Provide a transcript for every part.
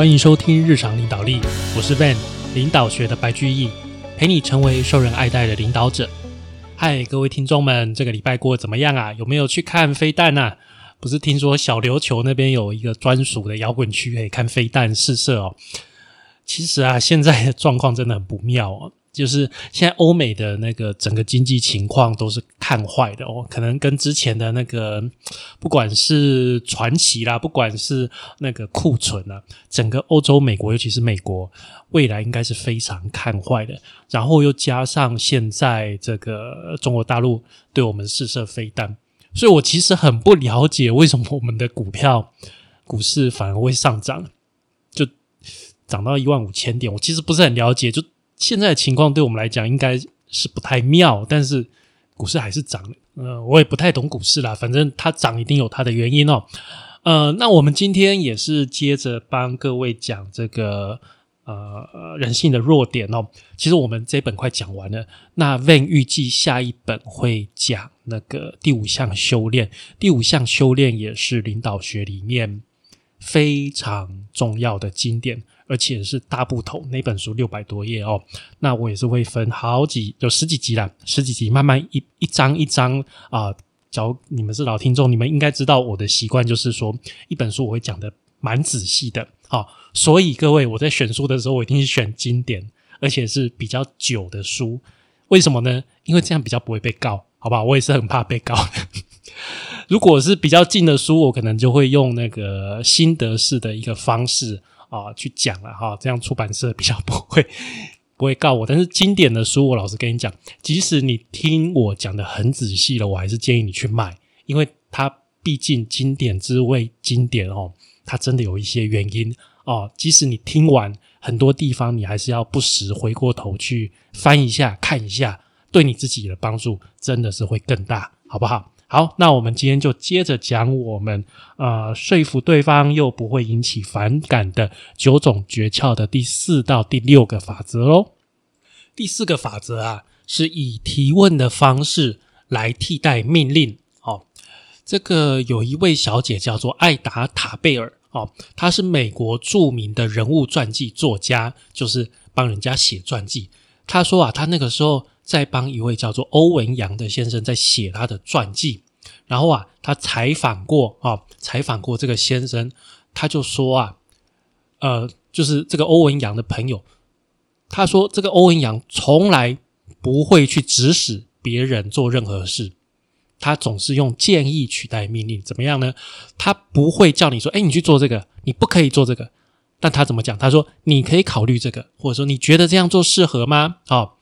欢迎收听日常领导力，我是 Van，领导学的白居易，陪你成为受人爱戴的领导者。嗨，各位听众们，这个礼拜过得怎么样啊？有没有去看飞弹啊？不是听说小琉球那边有一个专属的摇滚区可以看飞弹试射哦？其实啊，现在的状况真的很不妙哦。就是现在欧美的那个整个经济情况都是看坏的哦，可能跟之前的那个不管是传奇啦，不管是那个库存啊，整个欧洲、美国，尤其是美国，未来应该是非常看坏的。然后又加上现在这个中国大陆对我们试射飞弹，所以我其实很不了解为什么我们的股票、股市反而会上涨，就涨到一万五千点。我其实不是很了解，就。现在的情况对我们来讲应该是不太妙，但是股市还是涨。呃，我也不太懂股市啦，反正它涨一定有它的原因哦。呃，那我们今天也是接着帮各位讲这个呃人性的弱点哦。其实我们这本快讲完了，那 Van 预计下一本会讲那个第五项修炼。第五项修炼也是领导学里面非常重要的经典。而且是大部头，那本书六百多页哦。那我也是会分好几，有十几集啦，十几集慢慢一一章一章啊。假如你们是老听众，你们应该知道我的习惯就是说，一本书我会讲的蛮仔细的啊。所以各位，我在选书的时候，我一定是选经典，而且是比较久的书。为什么呢？因为这样比较不会被告，好吧？我也是很怕被告。如果是比较近的书，我可能就会用那个心得式的一个方式。啊，去讲了哈，这样出版社比较不会不会告我。但是经典的书，我老实跟你讲，即使你听我讲的很仔细了，我还是建议你去买，因为它毕竟经典之为经典哦，它真的有一些原因哦。即使你听完很多地方，你还是要不时回过头去翻一下看一下，对你自己的帮助真的是会更大，好不好？好，那我们今天就接着讲我们呃说服对方又不会引起反感的九种诀窍的第四到第六个法则喽。第四个法则啊，是以提问的方式来替代命令。哦，这个有一位小姐叫做艾达塔贝尔，哦，她是美国著名的人物传记作家，就是帮人家写传记。他说啊，他那个时候。在帮一位叫做欧文杨的先生在写他的传记，然后啊，他采访过啊，采访过这个先生，他就说啊，呃，就是这个欧文杨的朋友，他说这个欧文杨从来不会去指使别人做任何事，他总是用建议取代命令，怎么样呢？他不会叫你说，哎，你去做这个，你不可以做这个，但他怎么讲？他说你可以考虑这个，或者说你觉得这样做适合吗？哦。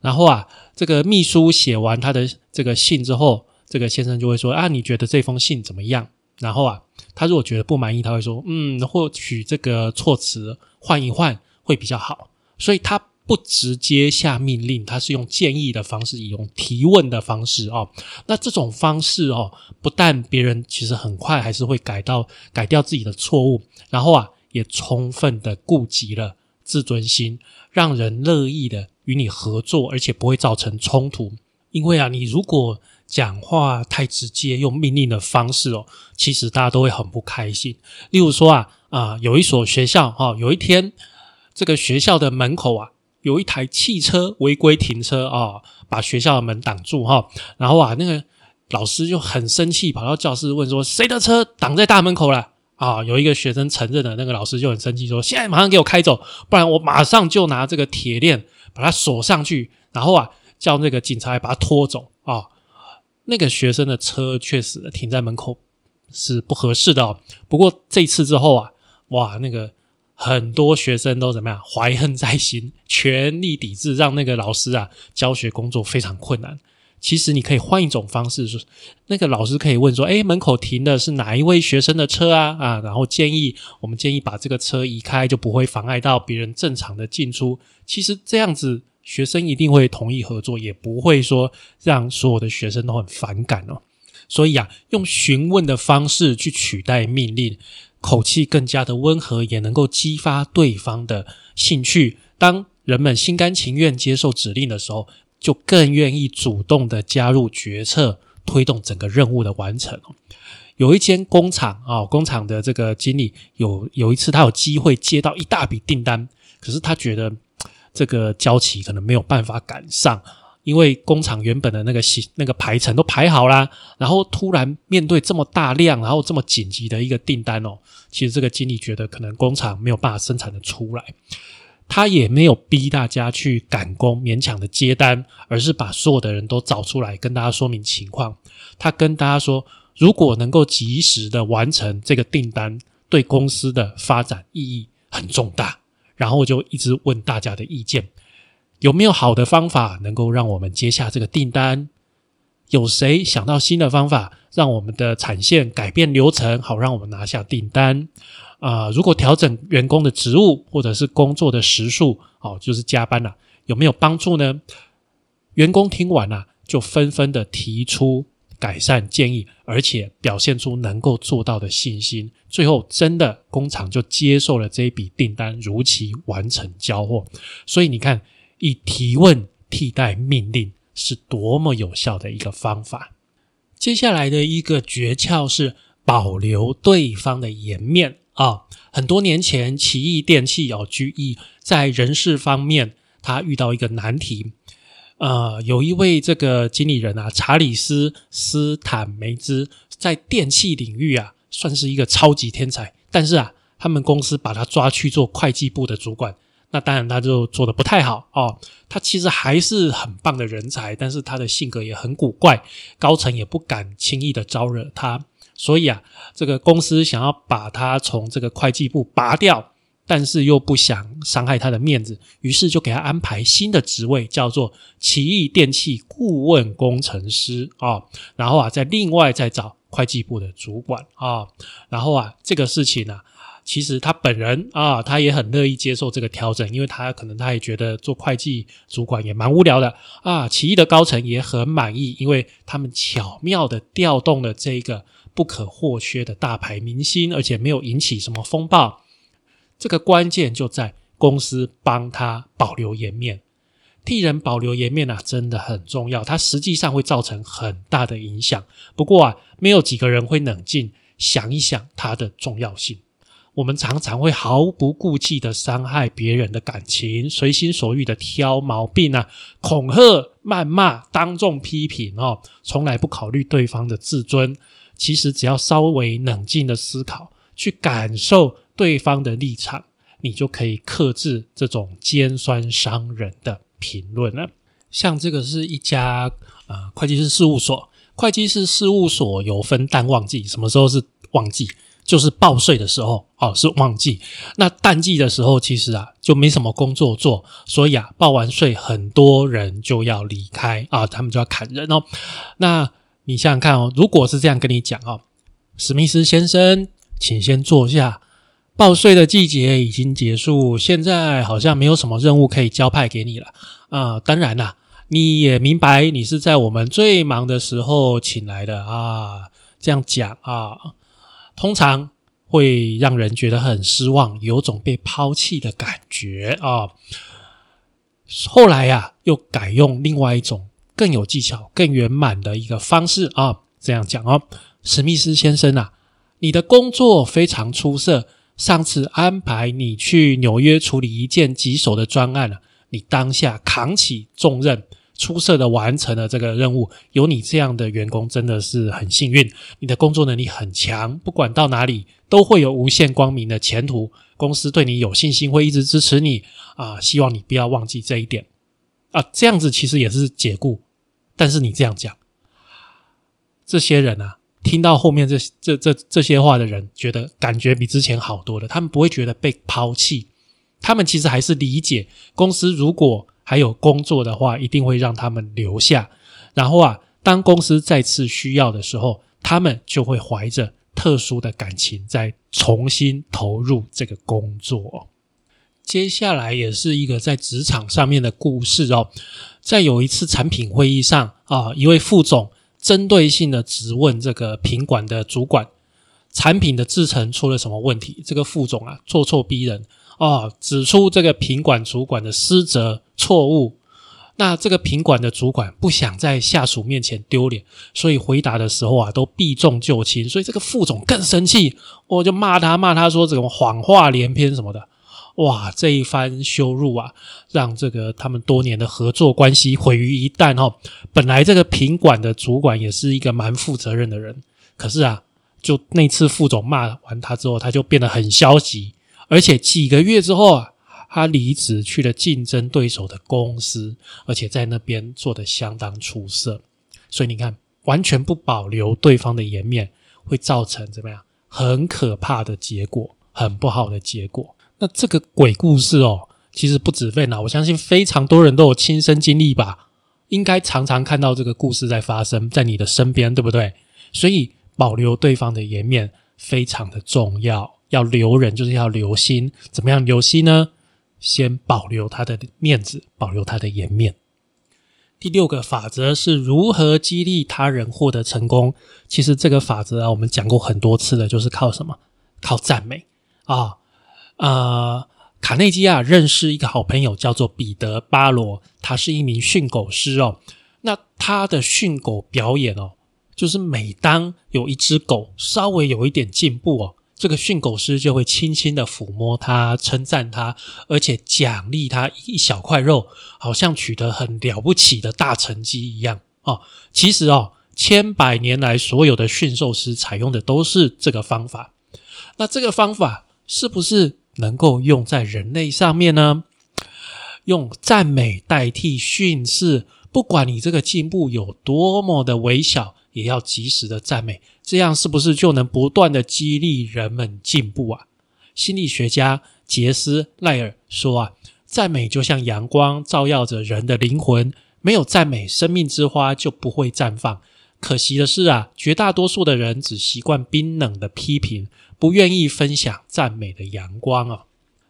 然后啊，这个秘书写完他的这个信之后，这个先生就会说：“啊，你觉得这封信怎么样？”然后啊，他如果觉得不满意，他会说：“嗯，或许这个措辞换一换会比较好。”所以他不直接下命令，他是用建议的方式，以用提问的方式哦。那这种方式哦，不但别人其实很快还是会改到改掉自己的错误，然后啊，也充分的顾及了自尊心，让人乐意的。与你合作，而且不会造成冲突。因为啊，你如果讲话太直接，用命令的方式哦，其实大家都会很不开心。例如说啊啊，有一所学校哈，有一天这个学校的门口啊，有一台汽车违规停车啊，把学校的门挡住哈。然后啊，那个老师就很生气，跑到教室问说：“谁的车挡在大门口了？”啊，有一个学生承认了，那个老师就很生气说：“现在马上给我开走，不然我马上就拿这个铁链。”把他锁上去，然后啊，叫那个警察来把他拖走啊。那个学生的车确实停在门口是不合适的。不过这次之后啊，哇，那个很多学生都怎么样怀恨在心，全力抵制，让那个老师啊教学工作非常困难。其实你可以换一种方式，是那个老师可以问说：“哎，门口停的是哪一位学生的车啊？”啊，然后建议我们建议把这个车移开，就不会妨碍到别人正常的进出。其实这样子，学生一定会同意合作，也不会说让所有的学生都很反感哦。所以啊，用询问的方式去取代命令，口气更加的温和，也能够激发对方的兴趣。当人们心甘情愿接受指令的时候。就更愿意主动的加入决策，推动整个任务的完成。有一间工厂啊，工厂的这个经理有有一次他有机会接到一大笔订单，可是他觉得这个交期可能没有办法赶上，因为工厂原本的那个行那个排程都排好啦，然后突然面对这么大量，然后这么紧急的一个订单哦，其实这个经理觉得可能工厂没有办法生产的出来。他也没有逼大家去赶工，勉强的接单，而是把所有的人都找出来，跟大家说明情况。他跟大家说，如果能够及时的完成这个订单，对公司的发展意义很重大。然后就一直问大家的意见，有没有好的方法能够让我们接下这个订单？有谁想到新的方法，让我们的产线改变流程，好让我们拿下订单？啊，如果调整员工的职务或者是工作的时数，哦，就是加班了，有没有帮助呢？员工听完了，就纷纷的提出改善建议，而且表现出能够做到的信心。最后，真的工厂就接受了这一笔订单，如期完成交货。所以你看，以提问替代命令是多么有效的一个方法。接下来的一个诀窍是保留对方的颜面。啊，很多年前，奇异电器哦居易在人事方面，他遇到一个难题。呃，有一位这个经理人啊，查理斯斯坦梅兹，在电器领域啊，算是一个超级天才。但是啊，他们公司把他抓去做会计部的主管，那当然他就做的不太好哦。他其实还是很棒的人才，但是他的性格也很古怪，高层也不敢轻易的招惹他。所以啊，这个公司想要把他从这个会计部拔掉，但是又不想伤害他的面子，于是就给他安排新的职位，叫做奇异电器顾问工程师啊。然后啊，再另外再找会计部的主管啊。然后啊，这个事情呢，其实他本人啊，他也很乐意接受这个调整，因为他可能他也觉得做会计主管也蛮无聊的啊。奇异的高层也很满意，因为他们巧妙的调动了这个。不可或缺的大牌明星，而且没有引起什么风暴。这个关键就在公司帮他保留颜面，替人保留颜面啊，真的很重要。它实际上会造成很大的影响。不过啊，没有几个人会冷静想一想它的重要性。我们常常会毫不顾忌的伤害别人的感情，随心所欲的挑毛病啊，恐吓、谩骂、当众批评哦，从来不考虑对方的自尊。其实只要稍微冷静的思考，去感受对方的立场，你就可以克制这种尖酸伤人的评论了。像这个是一家呃会计师事务所，会计师事务所有分淡旺季，什么时候是旺季？就是报税的时候哦，是旺季。那淡季的时候，其实啊就没什么工作做，所以啊报完税，很多人就要离开啊，他们就要砍人哦。那你想想看哦，如果是这样跟你讲哦，史密斯先生，请先坐下。报税的季节已经结束，现在好像没有什么任务可以交派给你了啊。当然啦，你也明白，你是在我们最忙的时候请来的啊。这样讲啊，通常会让人觉得很失望，有种被抛弃的感觉啊。后来呀，又改用另外一种。更有技巧、更圆满的一个方式啊！这样讲哦，史密斯先生啊，你的工作非常出色。上次安排你去纽约处理一件棘手的专案了，你当下扛起重任，出色的完成了这个任务。有你这样的员工真的是很幸运。你的工作能力很强，不管到哪里都会有无限光明的前途。公司对你有信心，会一直支持你啊！希望你不要忘记这一点。啊，这样子其实也是解雇，但是你这样讲，这些人啊，听到后面这这这这些话的人，觉得感觉比之前好多了。他们不会觉得被抛弃，他们其实还是理解公司如果还有工作的话，一定会让他们留下。然后啊，当公司再次需要的时候，他们就会怀着特殊的感情，再重新投入这个工作。接下来也是一个在职场上面的故事哦，在有一次产品会议上啊，一位副总针对性的质问这个品管的主管，产品的制成出了什么问题？这个副总啊，咄咄逼人啊，指出这个品管主管的失责错误，那这个品管的主管不想在下属面前丢脸，所以回答的时候啊，都避重就轻。所以这个副总更生气，我就骂他，骂他说这种谎话连篇什么的。哇，这一番羞辱啊，让这个他们多年的合作关系毁于一旦哦。本来这个品管的主管也是一个蛮负责任的人，可是啊，就那次副总骂完他之后，他就变得很消极，而且几个月之后啊。他离职去了竞争对手的公司，而且在那边做的相当出色。所以你看，完全不保留对方的颜面，会造成怎么样？很可怕的结果，很不好的结果。那这个鬼故事哦，其实不止费脑，我相信非常多人都有亲身经历吧。应该常常看到这个故事在发生在你的身边，对不对？所以保留对方的颜面非常的重要。要留人，就是要留心。怎么样留心呢？先保留他的面子，保留他的颜面。第六个法则是如何激励他人获得成功。其实这个法则啊，我们讲过很多次了，就是靠什么？靠赞美啊！呃，卡内基啊，认识一个好朋友叫做彼得巴罗，他是一名训狗师哦。那他的训狗表演哦，就是每当有一只狗稍微有一点进步哦。这个训狗师就会轻轻的抚摸它，称赞它，而且奖励它一小块肉，好像取得很了不起的大成绩一样哦。其实哦，千百年来所有的驯兽师采用的都是这个方法。那这个方法是不是能够用在人类上面呢？用赞美代替训斥，不管你这个进步有多么的微小。也要及时的赞美，这样是不是就能不断的激励人们进步啊？心理学家杰斯赖尔说啊，赞美就像阳光照耀着人的灵魂，没有赞美，生命之花就不会绽放。可惜的是啊，绝大多数的人只习惯冰冷的批评，不愿意分享赞美的阳光啊。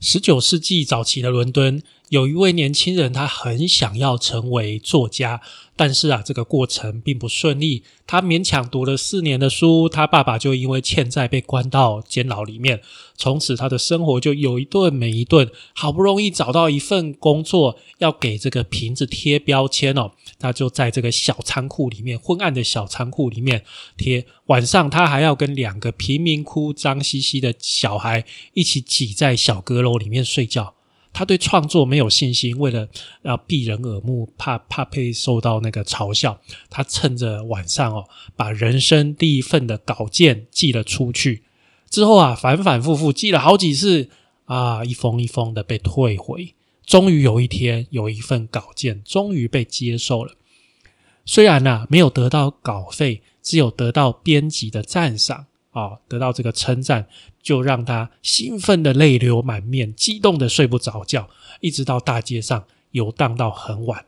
十九世纪早期的伦敦，有一位年轻人，他很想要成为作家。但是啊，这个过程并不顺利。他勉强读了四年的书，他爸爸就因为欠债被关到监牢里面。从此，他的生活就有一顿没一顿。好不容易找到一份工作，要给这个瓶子贴标签哦，他就在这个小仓库里面，昏暗的小仓库里面贴。晚上，他还要跟两个贫民窟脏兮兮的小孩一起挤在小阁楼里面睡觉。他对创作没有信心，为了要避人耳目，怕怕被受到那个嘲笑，他趁着晚上哦，把人生第一份的稿件寄了出去。之后啊，反反复复寄了好几次啊，一封一封的被退回。终于有一天，有一份稿件终于被接受了。虽然呢，没有得到稿费，只有得到编辑的赞赏。啊，得到这个称赞，就让他兴奋的泪流满面，激动的睡不着觉，一直到大街上游荡到很晚。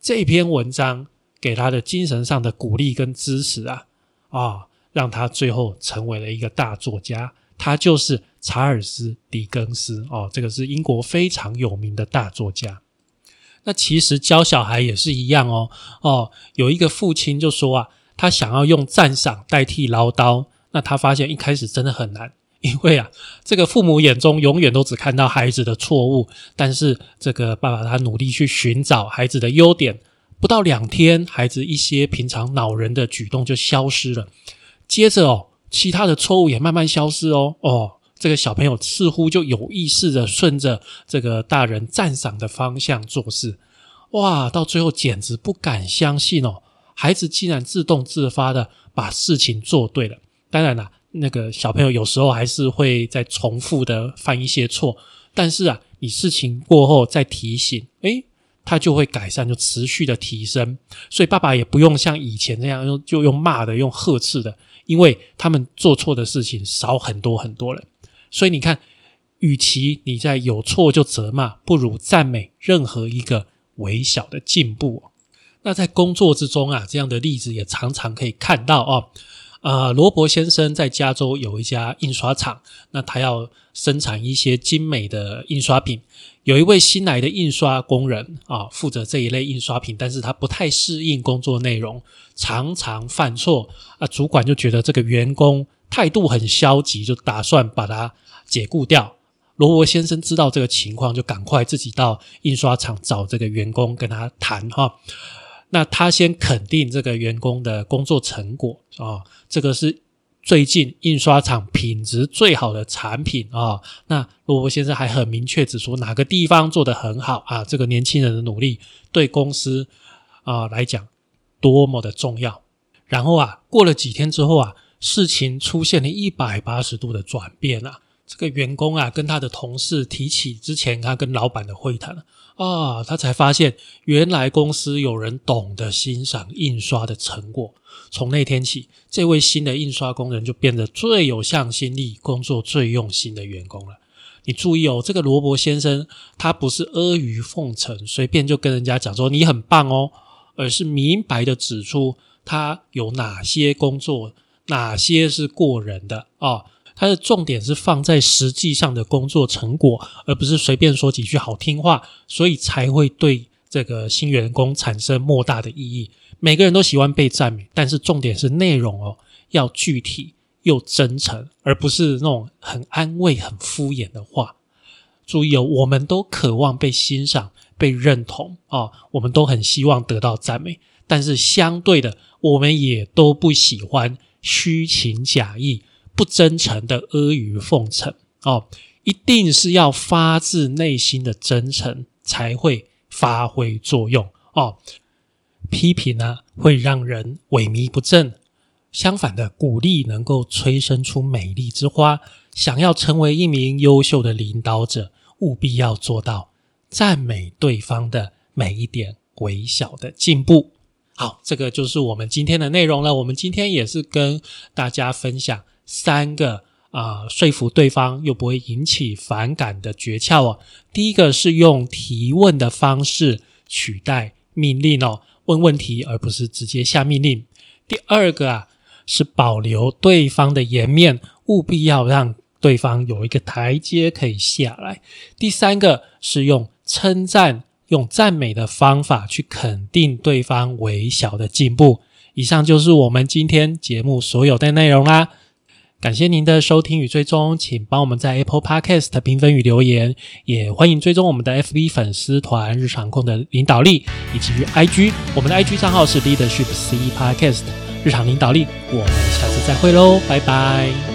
这篇文章给他的精神上的鼓励跟支持啊，啊，让他最后成为了一个大作家。他就是查尔斯·狄更斯哦，这个是英国非常有名的大作家。那其实教小孩也是一样哦，哦，有一个父亲就说啊，他想要用赞赏代替唠叨。那他发现一开始真的很难，因为啊，这个父母眼中永远都只看到孩子的错误，但是这个爸爸他努力去寻找孩子的优点，不到两天，孩子一些平常恼人的举动就消失了，接着哦，其他的错误也慢慢消失哦，哦，这个小朋友似乎就有意识的顺着这个大人赞赏的方向做事，哇，到最后简直不敢相信哦，孩子竟然自动自发的把事情做对了。当然啦，那个小朋友有时候还是会在重复的犯一些错，但是啊，你事情过后再提醒，诶，他就会改善，就持续的提升。所以爸爸也不用像以前那样用就用骂的、用呵斥的，因为他们做错的事情少很多很多了。所以你看，与其你在有错就责骂，不如赞美任何一个微小的进步。那在工作之中啊，这样的例子也常常可以看到哦。啊，罗伯先生在加州有一家印刷厂，那他要生产一些精美的印刷品。有一位新来的印刷工人啊，负责这一类印刷品，但是他不太适应工作内容，常常犯错。啊，主管就觉得这个员工态度很消极，就打算把他解雇掉。罗伯先生知道这个情况，就赶快自己到印刷厂找这个员工跟他谈哈。那他先肯定这个员工的工作成果啊，这个是最近印刷厂品质最好的产品啊。那罗伯先生还很明确指出哪个地方做得很好啊，这个年轻人的努力对公司啊来讲多么的重要。然后啊，过了几天之后啊，事情出现了一百八十度的转变啊。这个员工啊，跟他的同事提起之前他跟老板的会谈，啊他才发现原来公司有人懂得欣赏印刷的成果。从那天起，这位新的印刷工人就变得最有向心力、工作最用心的员工了。你注意哦，这个罗伯先生他不是阿谀奉承，随便就跟人家讲说你很棒哦，而是明白的指出他有哪些工作，哪些是过人的啊。它的重点是放在实际上的工作成果，而不是随便说几句好听话，所以才会对这个新员工产生莫大的意义。每个人都喜欢被赞美，但是重点是内容哦，要具体又真诚，而不是那种很安慰、很敷衍的话。注意哦，我们都渴望被欣赏、被认同啊，我们都很希望得到赞美，但是相对的，我们也都不喜欢虚情假意。不真诚的阿谀奉承哦，一定是要发自内心的真诚才会发挥作用哦。批评呢会让人萎靡不振，相反的鼓励能够催生出美丽之花。想要成为一名优秀的领导者，务必要做到赞美对方的每一点微小的进步。好，这个就是我们今天的内容了。我们今天也是跟大家分享。三个啊，说服对方又不会引起反感的诀窍哦。第一个是用提问的方式取代命令哦，问问题而不是直接下命令。第二个啊，是保留对方的颜面，务必要让对方有一个台阶可以下来。第三个是用称赞、用赞美的方法去肯定对方微小的进步。以上就是我们今天节目所有的内容啦。感谢您的收听与追踪，请帮我们在 Apple Podcast 评分与留言，也欢迎追踪我们的 FB 粉丝团日常控的领导力，以及 IG，我们的 IG 账号是 Leadership C Podcast 日常领导力，我们下次再会喽，拜拜。